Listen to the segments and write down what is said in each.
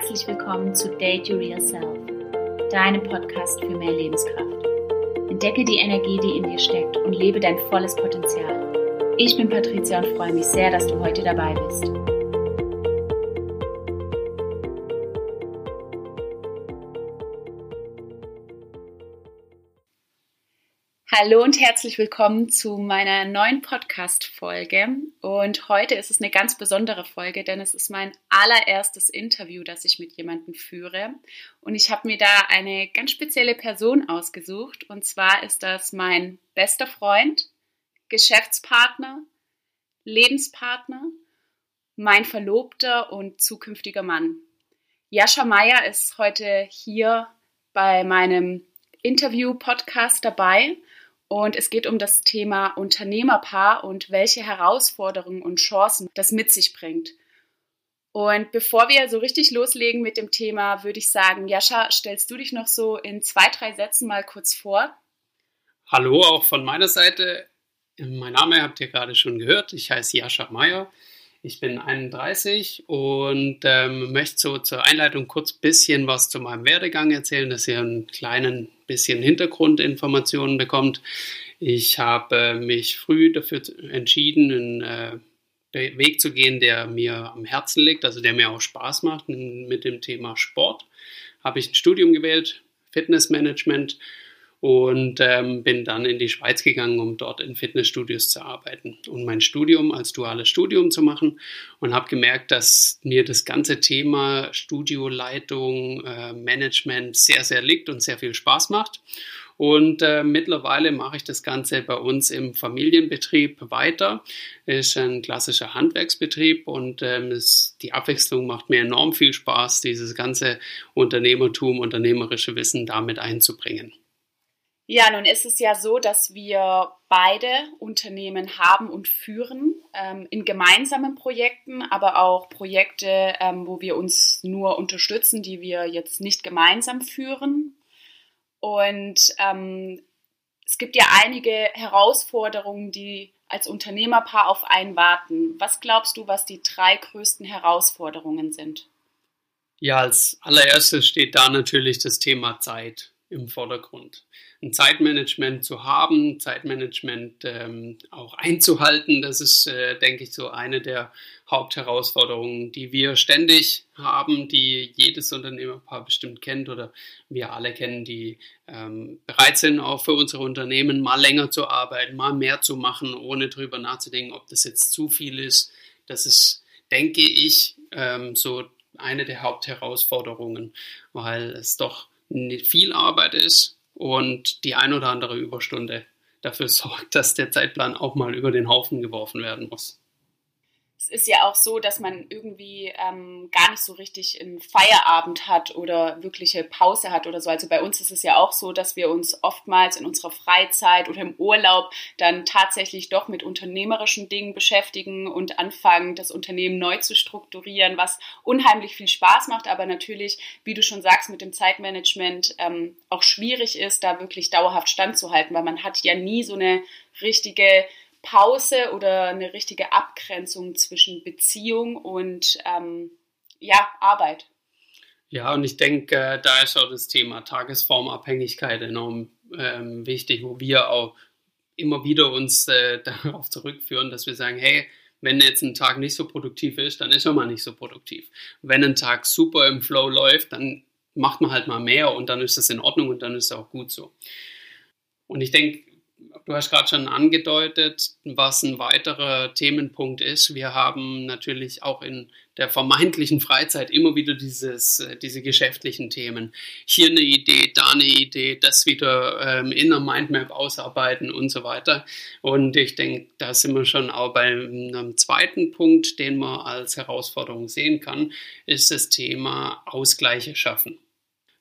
herzlich willkommen zu Date Your Real Self, deinem Podcast für mehr Lebenskraft. Entdecke die Energie, die in dir steckt und lebe dein volles Potenzial. Ich bin Patricia und freue mich sehr, dass du heute dabei bist. Hallo und herzlich willkommen zu meiner neuen Podcast-Folge. Und heute ist es eine ganz besondere Folge, denn es ist mein allererstes Interview, das ich mit jemandem führe. Und ich habe mir da eine ganz spezielle Person ausgesucht. Und zwar ist das mein bester Freund, Geschäftspartner, Lebenspartner, mein Verlobter und zukünftiger Mann. Jascha Meyer ist heute hier bei meinem Interview-Podcast dabei und es geht um das Thema Unternehmerpaar und welche Herausforderungen und Chancen das mit sich bringt. Und bevor wir so richtig loslegen mit dem Thema, würde ich sagen, Jascha, stellst du dich noch so in zwei, drei Sätzen mal kurz vor? Hallo, auch von meiner Seite. Mein Name habt ihr gerade schon gehört. Ich heiße Jascha Meyer. Ich bin 31 und ähm, möchte so zur Einleitung kurz ein bisschen was zu meinem Werdegang erzählen, dass ihr einen kleinen bisschen Hintergrundinformationen bekommt. Ich habe mich früh dafür entschieden, einen äh, Weg zu gehen, der mir am Herzen liegt, also der mir auch Spaß macht mit dem Thema Sport. Habe ich ein Studium gewählt, Fitnessmanagement und ähm, bin dann in die Schweiz gegangen, um dort in Fitnessstudios zu arbeiten und mein Studium als duales Studium zu machen und habe gemerkt, dass mir das ganze Thema Studioleitung, äh, Management sehr, sehr liegt und sehr viel Spaß macht. Und äh, mittlerweile mache ich das Ganze bei uns im Familienbetrieb weiter. Ist ein klassischer Handwerksbetrieb und ähm, es, die Abwechslung macht mir enorm viel Spaß, dieses ganze Unternehmertum, unternehmerische Wissen damit einzubringen. Ja, nun ist es ja so, dass wir beide Unternehmen haben und führen ähm, in gemeinsamen Projekten, aber auch Projekte, ähm, wo wir uns nur unterstützen, die wir jetzt nicht gemeinsam führen. Und ähm, es gibt ja einige Herausforderungen, die als Unternehmerpaar auf einen warten. Was glaubst du, was die drei größten Herausforderungen sind? Ja, als allererstes steht da natürlich das Thema Zeit im Vordergrund. Ein Zeitmanagement zu haben, Zeitmanagement ähm, auch einzuhalten, das ist, äh, denke ich, so eine der Hauptherausforderungen, die wir ständig haben, die jedes Unternehmerpaar bestimmt kennt oder wir alle kennen, die ähm, bereit sind, auch für unsere Unternehmen mal länger zu arbeiten, mal mehr zu machen, ohne drüber nachzudenken, ob das jetzt zu viel ist. Das ist, denke ich, ähm, so eine der Hauptherausforderungen, weil es doch viel Arbeit ist und die ein oder andere Überstunde dafür sorgt, dass der Zeitplan auch mal über den Haufen geworfen werden muss es ist ja auch so, dass man irgendwie ähm, gar nicht so richtig einen Feierabend hat oder wirkliche Pause hat oder so. Also bei uns ist es ja auch so, dass wir uns oftmals in unserer Freizeit oder im Urlaub dann tatsächlich doch mit unternehmerischen Dingen beschäftigen und anfangen, das Unternehmen neu zu strukturieren, was unheimlich viel Spaß macht, aber natürlich, wie du schon sagst, mit dem Zeitmanagement ähm, auch schwierig ist, da wirklich dauerhaft standzuhalten, weil man hat ja nie so eine richtige Pause oder eine richtige Abgrenzung zwischen Beziehung und ähm, ja, Arbeit. Ja, und ich denke, äh, da ist auch das Thema Tagesformabhängigkeit enorm ähm, wichtig, wo wir auch immer wieder uns äh, darauf zurückführen, dass wir sagen, hey, wenn jetzt ein Tag nicht so produktiv ist, dann ist er mal nicht so produktiv. Wenn ein Tag super im Flow läuft, dann macht man halt mal mehr und dann ist das in Ordnung und dann ist es auch gut so. Und ich denke, Du hast gerade schon angedeutet, was ein weiterer Themenpunkt ist. Wir haben natürlich auch in der vermeintlichen Freizeit immer wieder dieses, äh, diese geschäftlichen Themen. Hier eine Idee, da eine Idee, das wieder ähm, in der Mindmap ausarbeiten und so weiter. Und ich denke, da sind wir schon auch bei einem zweiten Punkt, den man als Herausforderung sehen kann, ist das Thema Ausgleiche schaffen.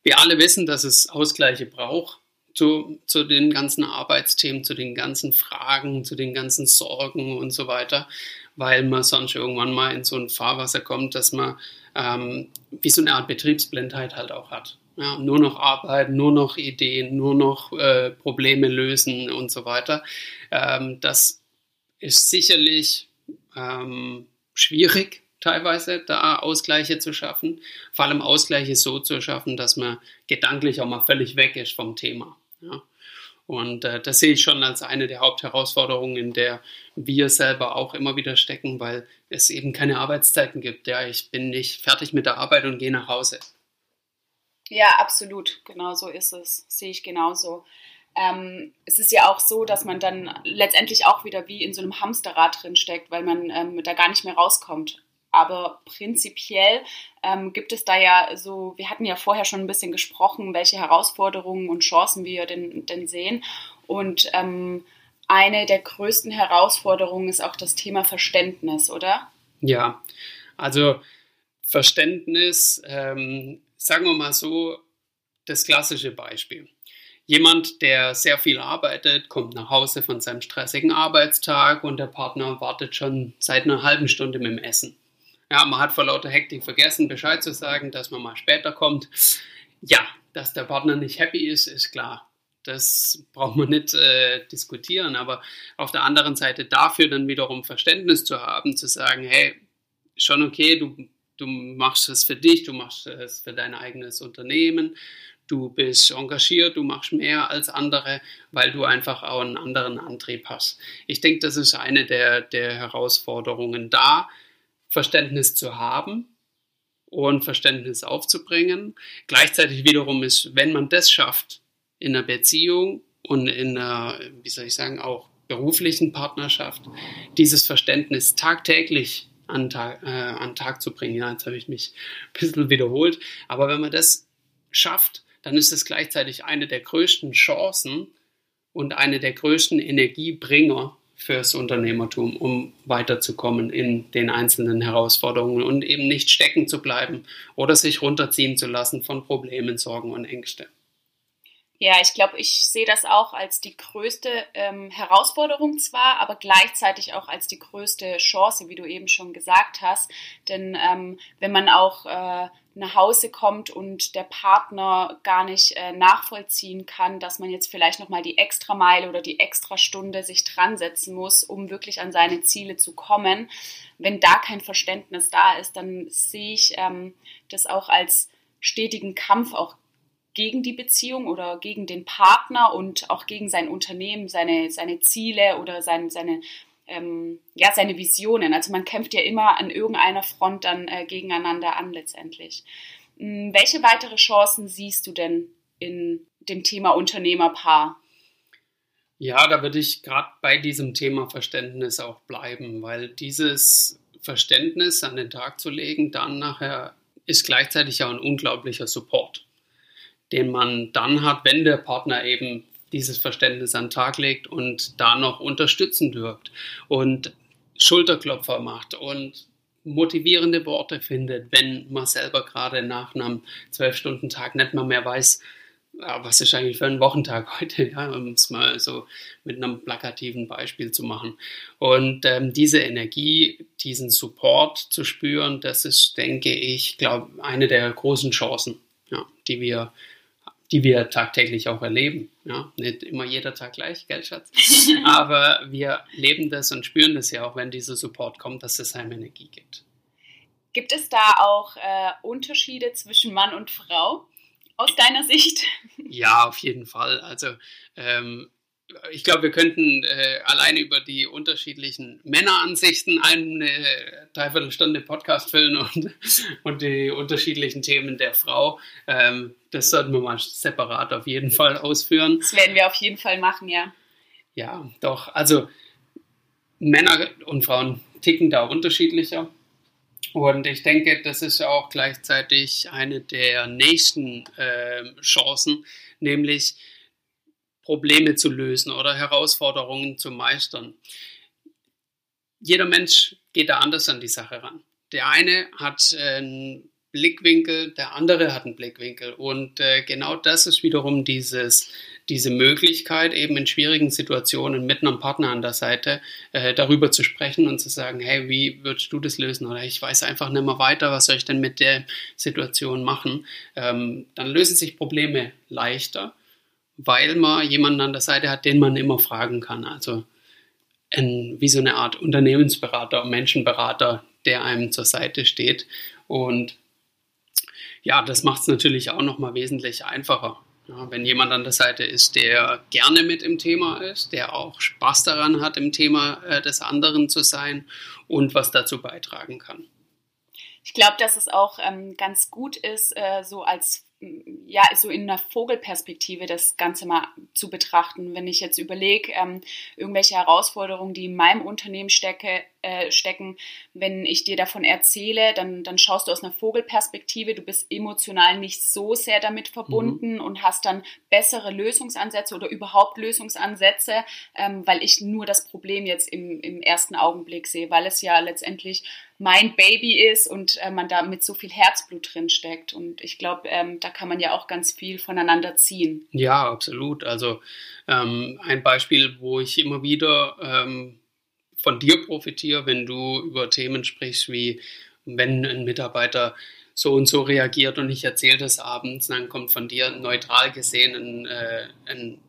Wir alle wissen, dass es Ausgleiche braucht zu, zu den ganzen Arbeitsthemen, zu den ganzen Fragen, zu den ganzen Sorgen und so weiter, weil man sonst irgendwann mal in so ein Fahrwasser kommt, dass man ähm, wie so eine Art Betriebsblindheit halt auch hat. Ja, nur noch arbeiten, nur noch Ideen, nur noch äh, Probleme lösen und so weiter. Ähm, das ist sicherlich ähm, schwierig teilweise, da Ausgleiche zu schaffen. Vor allem Ausgleiche so zu schaffen, dass man gedanklich auch mal völlig weg ist vom Thema. Ja. Und äh, das sehe ich schon als eine der Hauptherausforderungen, in der wir selber auch immer wieder stecken, weil es eben keine Arbeitszeiten gibt. Ja, ich bin nicht fertig mit der Arbeit und gehe nach Hause. Ja, absolut. Genau so ist es. Sehe ich genauso. Ähm, es ist ja auch so, dass man dann letztendlich auch wieder wie in so einem Hamsterrad drin steckt, weil man ähm, da gar nicht mehr rauskommt. Aber prinzipiell ähm, gibt es da ja so, wir hatten ja vorher schon ein bisschen gesprochen, welche Herausforderungen und Chancen wir denn, denn sehen. Und ähm, eine der größten Herausforderungen ist auch das Thema Verständnis, oder? Ja, also Verständnis, ähm, sagen wir mal so, das klassische Beispiel. Jemand, der sehr viel arbeitet, kommt nach Hause von seinem stressigen Arbeitstag und der Partner wartet schon seit einer halben Stunde mit dem Essen. Ja, man hat vor lauter Hektik vergessen, Bescheid zu sagen, dass man mal später kommt. Ja, dass der Partner nicht happy ist, ist klar. Das braucht man nicht äh, diskutieren. Aber auf der anderen Seite dafür dann wiederum Verständnis zu haben, zu sagen, hey, schon okay, du, du machst es für dich, du machst es für dein eigenes Unternehmen, du bist engagiert, du machst mehr als andere, weil du einfach auch einen anderen Antrieb hast. Ich denke, das ist eine der, der Herausforderungen da, Verständnis zu haben und Verständnis aufzubringen. Gleichzeitig wiederum ist, wenn man das schafft in einer Beziehung und in einer, wie soll ich sagen, auch beruflichen Partnerschaft, dieses Verständnis tagtäglich an Tag, äh, an Tag zu bringen. Ja, jetzt habe ich mich ein bisschen wiederholt. Aber wenn man das schafft, dann ist es gleichzeitig eine der größten Chancen und eine der größten Energiebringer fürs Unternehmertum, um weiterzukommen in den einzelnen Herausforderungen und eben nicht stecken zu bleiben oder sich runterziehen zu lassen von Problemen, Sorgen und Ängste. Ja, ich glaube, ich sehe das auch als die größte ähm, Herausforderung zwar, aber gleichzeitig auch als die größte Chance, wie du eben schon gesagt hast. Denn ähm, wenn man auch äh, nach Hause kommt und der Partner gar nicht äh, nachvollziehen kann, dass man jetzt vielleicht nochmal die extra Meile oder die extra Stunde sich dran setzen muss, um wirklich an seine Ziele zu kommen. Wenn da kein Verständnis da ist, dann sehe ich ähm, das auch als stetigen Kampf auch gegen die Beziehung oder gegen den Partner und auch gegen sein Unternehmen, seine, seine Ziele oder sein, seine ähm, ja, seine Visionen. Also man kämpft ja immer an irgendeiner Front dann äh, gegeneinander an letztendlich. Hm, welche weitere Chancen siehst du denn in dem Thema Unternehmerpaar? Ja, da würde ich gerade bei diesem Thema Verständnis auch bleiben, weil dieses Verständnis an den Tag zu legen, dann nachher ist gleichzeitig auch ein unglaublicher Support, den man dann hat, wenn der Partner eben dieses Verständnis an den Tag legt und da noch unterstützend wirkt und Schulterklopfer macht und motivierende Worte findet, wenn man selber gerade nach einem Zwölf-Stunden-Tag nicht mal mehr weiß, was ist eigentlich für ein Wochentag heute, ja, um es mal so mit einem plakativen Beispiel zu machen. Und ähm, diese Energie, diesen Support zu spüren, das ist, denke ich, glaube eine der großen Chancen, ja, die wir die wir tagtäglich auch erleben. Ja, nicht immer jeder Tag gleich, gell, Schatz? Aber wir leben das und spüren das ja auch, wenn dieser Support kommt, dass es einem Energie gibt. Gibt es da auch äh, Unterschiede zwischen Mann und Frau aus deiner Sicht? Ja, auf jeden Fall. Also ähm, ich glaube, wir könnten äh, alleine über die unterschiedlichen Männeransichten eine Dreiviertelstunde Podcast füllen und, und die unterschiedlichen Themen der Frau. Ähm, das sollten wir mal separat auf jeden Fall ausführen. Das werden wir auf jeden Fall machen, ja. Ja, doch. Also Männer und Frauen ticken da unterschiedlicher. Und ich denke, das ist auch gleichzeitig eine der nächsten äh, Chancen, nämlich Probleme zu lösen oder Herausforderungen zu meistern. Jeder Mensch geht da anders an die Sache ran. Der eine hat einen Blickwinkel, der andere hat einen Blickwinkel. Und äh, genau das ist wiederum dieses, diese Möglichkeit, eben in schwierigen Situationen mit einem Partner an der Seite äh, darüber zu sprechen und zu sagen, hey, wie würdest du das lösen? Oder ich weiß einfach nicht mehr weiter, was soll ich denn mit der Situation machen? Ähm, dann lösen sich Probleme leichter weil man jemanden an der Seite hat, den man immer fragen kann. Also ein, wie so eine Art Unternehmensberater, Menschenberater, der einem zur Seite steht. Und ja, das macht es natürlich auch nochmal wesentlich einfacher. Ja, wenn jemand an der Seite ist, der gerne mit im Thema ist, der auch Spaß daran hat, im Thema äh, des anderen zu sein und was dazu beitragen kann. Ich glaube, dass es auch ähm, ganz gut ist, äh, so als ja, so in einer Vogelperspektive das Ganze mal zu betrachten. Wenn ich jetzt überlege, ähm, irgendwelche Herausforderungen, die in meinem Unternehmen stecke, äh, stecken, wenn ich dir davon erzähle, dann, dann schaust du aus einer Vogelperspektive, du bist emotional nicht so sehr damit verbunden mhm. und hast dann bessere Lösungsansätze oder überhaupt Lösungsansätze, ähm, weil ich nur das Problem jetzt im, im ersten Augenblick sehe, weil es ja letztendlich mein Baby ist und äh, man da mit so viel Herzblut drin steckt. Und ich glaube, ähm, da kann man ja auch ganz viel voneinander ziehen. Ja, absolut. Also ähm, ein Beispiel, wo ich immer wieder ähm, von dir profitiere, wenn du über Themen sprichst, wie wenn ein Mitarbeiter so und so reagiert und ich erzähle das abends, dann kommt von dir neutral gesehen ein, äh, ein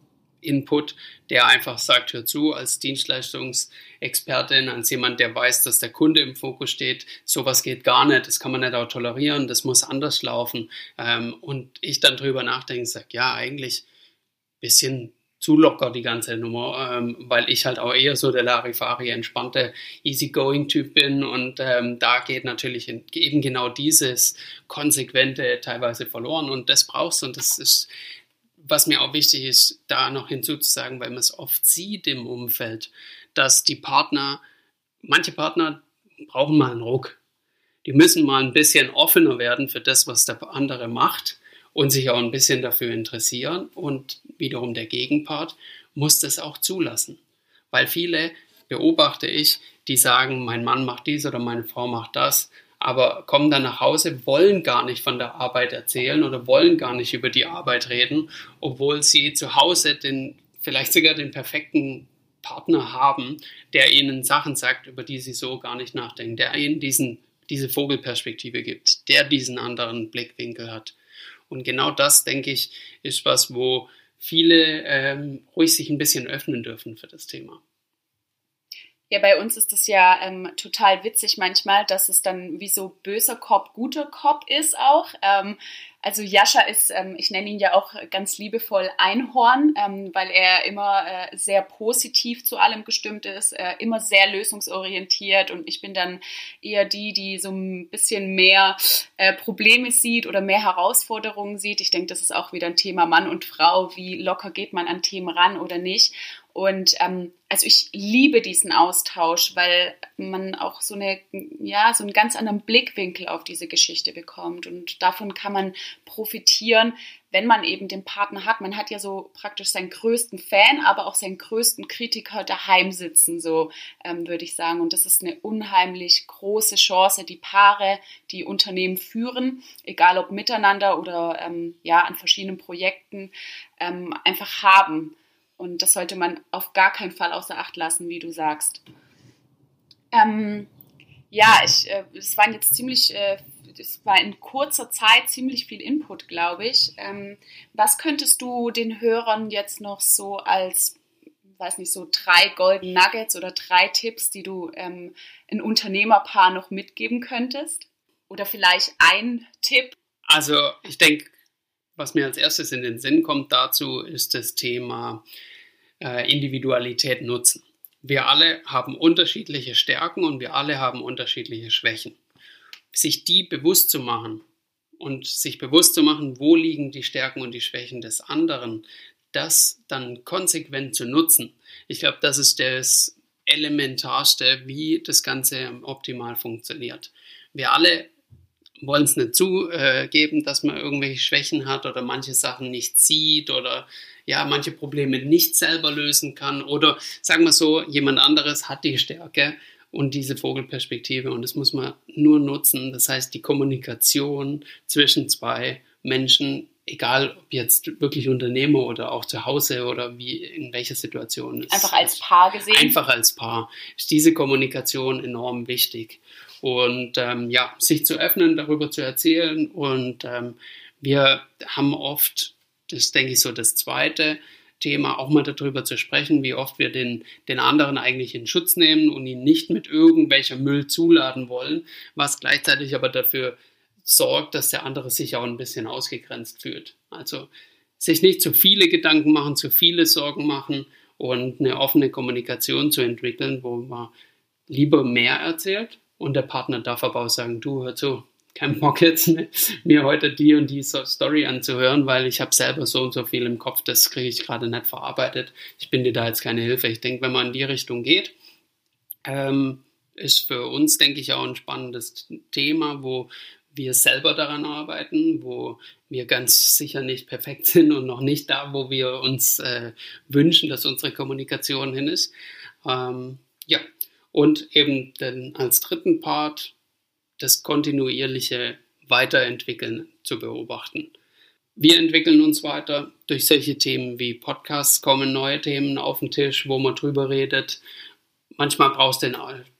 Input, der einfach sagt, hör zu, als Dienstleistungsexpertin, als jemand, der weiß, dass der Kunde im Fokus steht, sowas geht gar nicht, das kann man nicht auch tolerieren, das muss anders laufen. Ähm, und ich dann drüber nachdenke, sage, ja, eigentlich ein bisschen zu locker die ganze Nummer, ähm, weil ich halt auch eher so der Larifari entspannte Easygoing-Typ bin und ähm, da geht natürlich eben genau dieses konsequente teilweise verloren und das brauchst du und das ist was mir auch wichtig ist, da noch hinzuzusagen, weil man es oft sieht im Umfeld, dass die Partner, manche Partner brauchen mal einen Ruck. Die müssen mal ein bisschen offener werden für das, was der andere macht und sich auch ein bisschen dafür interessieren. Und wiederum der Gegenpart muss das auch zulassen. Weil viele beobachte ich, die sagen, mein Mann macht dies oder meine Frau macht das aber kommen dann nach Hause, wollen gar nicht von der Arbeit erzählen oder wollen gar nicht über die Arbeit reden, obwohl sie zu Hause den, vielleicht sogar den perfekten Partner haben, der ihnen Sachen sagt, über die sie so gar nicht nachdenken, der ihnen diesen, diese Vogelperspektive gibt, der diesen anderen Blickwinkel hat. Und genau das, denke ich, ist was, wo viele ähm, ruhig sich ein bisschen öffnen dürfen für das Thema. Ja, bei uns ist es ja ähm, total witzig manchmal, dass es dann wie so böser Cop, guter Cop ist auch. Ähm, also Jascha ist, ähm, ich nenne ihn ja auch ganz liebevoll Einhorn, ähm, weil er immer äh, sehr positiv zu allem gestimmt ist, äh, immer sehr lösungsorientiert und ich bin dann eher die, die so ein bisschen mehr äh, Probleme sieht oder mehr Herausforderungen sieht. Ich denke, das ist auch wieder ein Thema Mann und Frau, wie locker geht man an Themen ran oder nicht. Und ähm, also ich liebe diesen Austausch, weil man auch so eine, ja, so einen ganz anderen Blickwinkel auf diese Geschichte bekommt. Und davon kann man profitieren, wenn man eben den Partner hat. Man hat ja so praktisch seinen größten Fan, aber auch seinen größten Kritiker daheim sitzen, so ähm, würde ich sagen. Und das ist eine unheimlich große Chance, die Paare, die Unternehmen führen, egal ob miteinander oder ähm, ja an verschiedenen Projekten, ähm, einfach haben. Und das sollte man auf gar keinen Fall außer Acht lassen, wie du sagst. Ähm, ja, ich, äh, es waren jetzt ziemlich, äh, es war in kurzer Zeit ziemlich viel Input, glaube ich. Ähm, was könntest du den Hörern jetzt noch so als, weiß nicht, so drei Golden Nuggets oder drei Tipps, die du ähm, ein Unternehmerpaar noch mitgeben könntest? Oder vielleicht ein Tipp? Also ich denke, was mir als erstes in den Sinn kommt dazu, ist das Thema äh, Individualität nutzen. Wir alle haben unterschiedliche Stärken und wir alle haben unterschiedliche Schwächen. Sich die bewusst zu machen und sich bewusst zu machen, wo liegen die Stärken und die Schwächen des anderen, das dann konsequent zu nutzen. Ich glaube, das ist das Elementarste, wie das Ganze optimal funktioniert. Wir alle wollen es nicht zugeben, dass man irgendwelche Schwächen hat oder manche Sachen nicht sieht oder ja, manche Probleme nicht selber lösen kann oder sagen wir so, jemand anderes hat die Stärke und diese Vogelperspektive und das muss man nur nutzen. Das heißt, die Kommunikation zwischen zwei Menschen, egal ob jetzt wirklich Unternehmer oder auch zu Hause oder wie in welcher Situation. Einfach als Paar gesehen. Einfach als Paar ist diese Kommunikation enorm wichtig und ähm, ja, sich zu öffnen, darüber zu erzählen. Und ähm, wir haben oft, das denke ich so das Zweite, Thema, auch mal darüber zu sprechen, wie oft wir den, den anderen eigentlich in Schutz nehmen und ihn nicht mit irgendwelcher Müll zuladen wollen, was gleichzeitig aber dafür sorgt, dass der andere sich auch ein bisschen ausgegrenzt fühlt. Also sich nicht zu viele Gedanken machen, zu viele Sorgen machen und eine offene Kommunikation zu entwickeln, wo man lieber mehr erzählt und der Partner darf aber auch sagen, du hör zu, kein Bock jetzt mir heute die und die Story anzuhören, weil ich habe selber so und so viel im Kopf, das kriege ich gerade nicht verarbeitet. Ich bin dir da jetzt keine Hilfe. Ich denke, wenn man in die Richtung geht, ähm, ist für uns, denke ich, auch ein spannendes Thema, wo wir selber daran arbeiten, wo wir ganz sicher nicht perfekt sind und noch nicht da, wo wir uns äh, wünschen, dass unsere Kommunikation hin ist. Ähm, ja, und eben dann als dritten Part das kontinuierliche Weiterentwickeln zu beobachten. Wir entwickeln uns weiter durch solche Themen wie Podcasts, kommen neue Themen auf den Tisch, wo man drüber redet. Manchmal brauchst du den,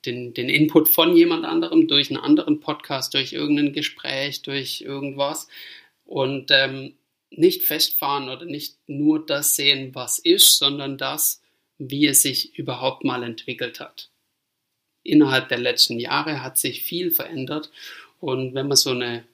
den, den Input von jemand anderem durch einen anderen Podcast, durch irgendein Gespräch, durch irgendwas. Und ähm, nicht festfahren oder nicht nur das sehen, was ist, sondern das, wie es sich überhaupt mal entwickelt hat innerhalb der letzten Jahre hat sich viel verändert. Und wenn wir so eine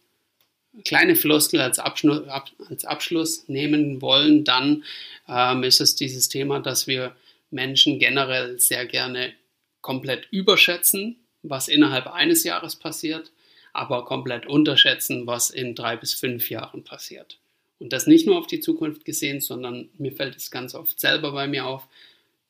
kleine Floskel als, Abschluss, als Abschluss nehmen wollen, dann ähm, ist es dieses Thema, dass wir Menschen generell sehr gerne komplett überschätzen, was innerhalb eines Jahres passiert, aber komplett unterschätzen, was in drei bis fünf Jahren passiert. Und das nicht nur auf die Zukunft gesehen, sondern mir fällt es ganz oft selber bei mir auf,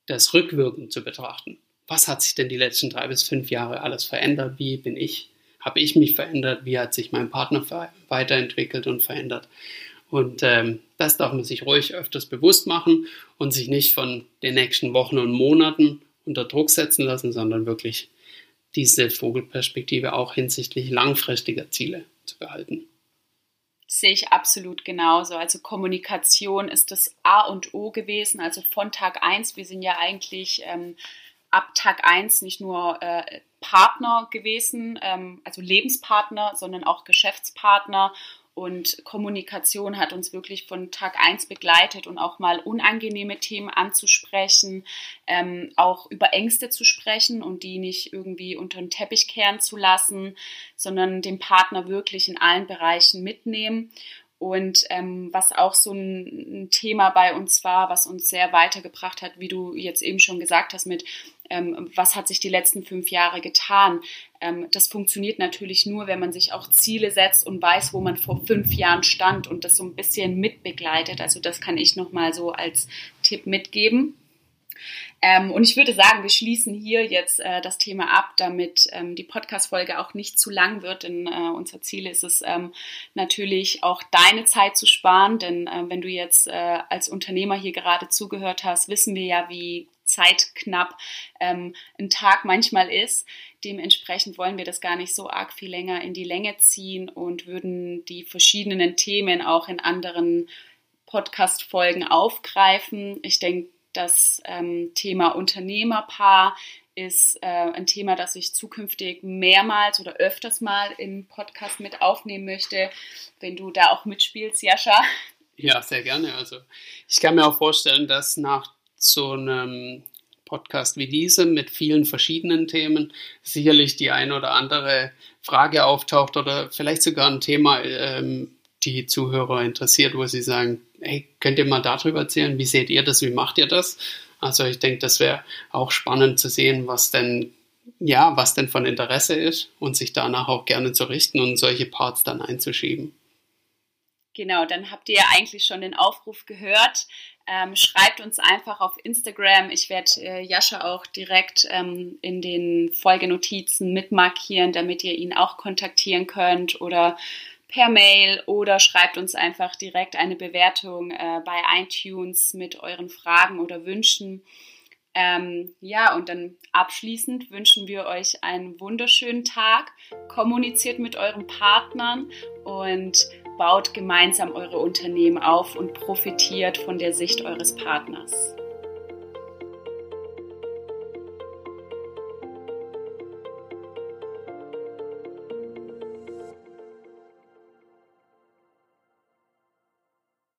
das rückwirkend zu betrachten was hat sich denn die letzten drei bis fünf Jahre alles verändert? Wie bin ich? Habe ich mich verändert? Wie hat sich mein Partner weiterentwickelt und verändert? Und ähm, das darf man sich ruhig öfters bewusst machen und sich nicht von den nächsten Wochen und Monaten unter Druck setzen lassen, sondern wirklich diese Vogelperspektive auch hinsichtlich langfristiger Ziele zu behalten. Sehe ich absolut genauso. Also Kommunikation ist das A und O gewesen. Also von Tag 1, wir sind ja eigentlich ähm, ab Tag 1 nicht nur äh, Partner gewesen, ähm, also Lebenspartner, sondern auch Geschäftspartner. Und Kommunikation hat uns wirklich von Tag 1 begleitet und auch mal unangenehme Themen anzusprechen, ähm, auch über Ängste zu sprechen und die nicht irgendwie unter den Teppich kehren zu lassen, sondern den Partner wirklich in allen Bereichen mitnehmen. Und ähm, was auch so ein, Thema bei uns war, was uns sehr weitergebracht hat, wie du jetzt eben schon gesagt hast, mit ähm, was hat sich die letzten fünf Jahre getan. Ähm, das funktioniert natürlich nur, wenn man sich auch Ziele setzt und weiß, wo man vor fünf Jahren stand und das so ein bisschen mitbegleitet. Also das kann ich nochmal so als Tipp mitgeben. Ähm, und ich würde sagen, wir schließen hier jetzt äh, das Thema ab, damit ähm, die Podcast-Folge auch nicht zu lang wird, denn äh, unser Ziel ist es ähm, natürlich auch deine Zeit zu sparen, denn äh, wenn du jetzt äh, als Unternehmer hier gerade zugehört hast, wissen wir ja, wie zeitknapp ähm, ein Tag manchmal ist. Dementsprechend wollen wir das gar nicht so arg viel länger in die Länge ziehen und würden die verschiedenen Themen auch in anderen Podcast-Folgen aufgreifen. Ich denke, das ähm, Thema Unternehmerpaar ist äh, ein Thema, das ich zukünftig mehrmals oder öfters mal im Podcast mit aufnehmen möchte. Wenn du da auch mitspielst, Jascha. Ja, sehr gerne. Also ich kann mir auch vorstellen, dass nach so einem Podcast wie diesem mit vielen verschiedenen Themen sicherlich die ein oder andere Frage auftaucht oder vielleicht sogar ein Thema, ähm, die Zuhörer interessiert, wo sie sagen, hey, könnt ihr mal darüber erzählen, wie seht ihr das, wie macht ihr das? Also ich denke, das wäre auch spannend zu sehen, was denn, ja, was denn von Interesse ist und sich danach auch gerne zu richten und solche Parts dann einzuschieben. Genau, dann habt ihr eigentlich schon den Aufruf gehört. Ähm, schreibt uns einfach auf Instagram. Ich werde äh, Jascha auch direkt ähm, in den Folgenotizen mitmarkieren, damit ihr ihn auch kontaktieren könnt oder per Mail oder schreibt uns einfach direkt eine Bewertung äh, bei iTunes mit euren Fragen oder Wünschen. Ähm, ja, und dann abschließend wünschen wir euch einen wunderschönen Tag. Kommuniziert mit euren Partnern und baut gemeinsam eure Unternehmen auf und profitiert von der Sicht eures Partners.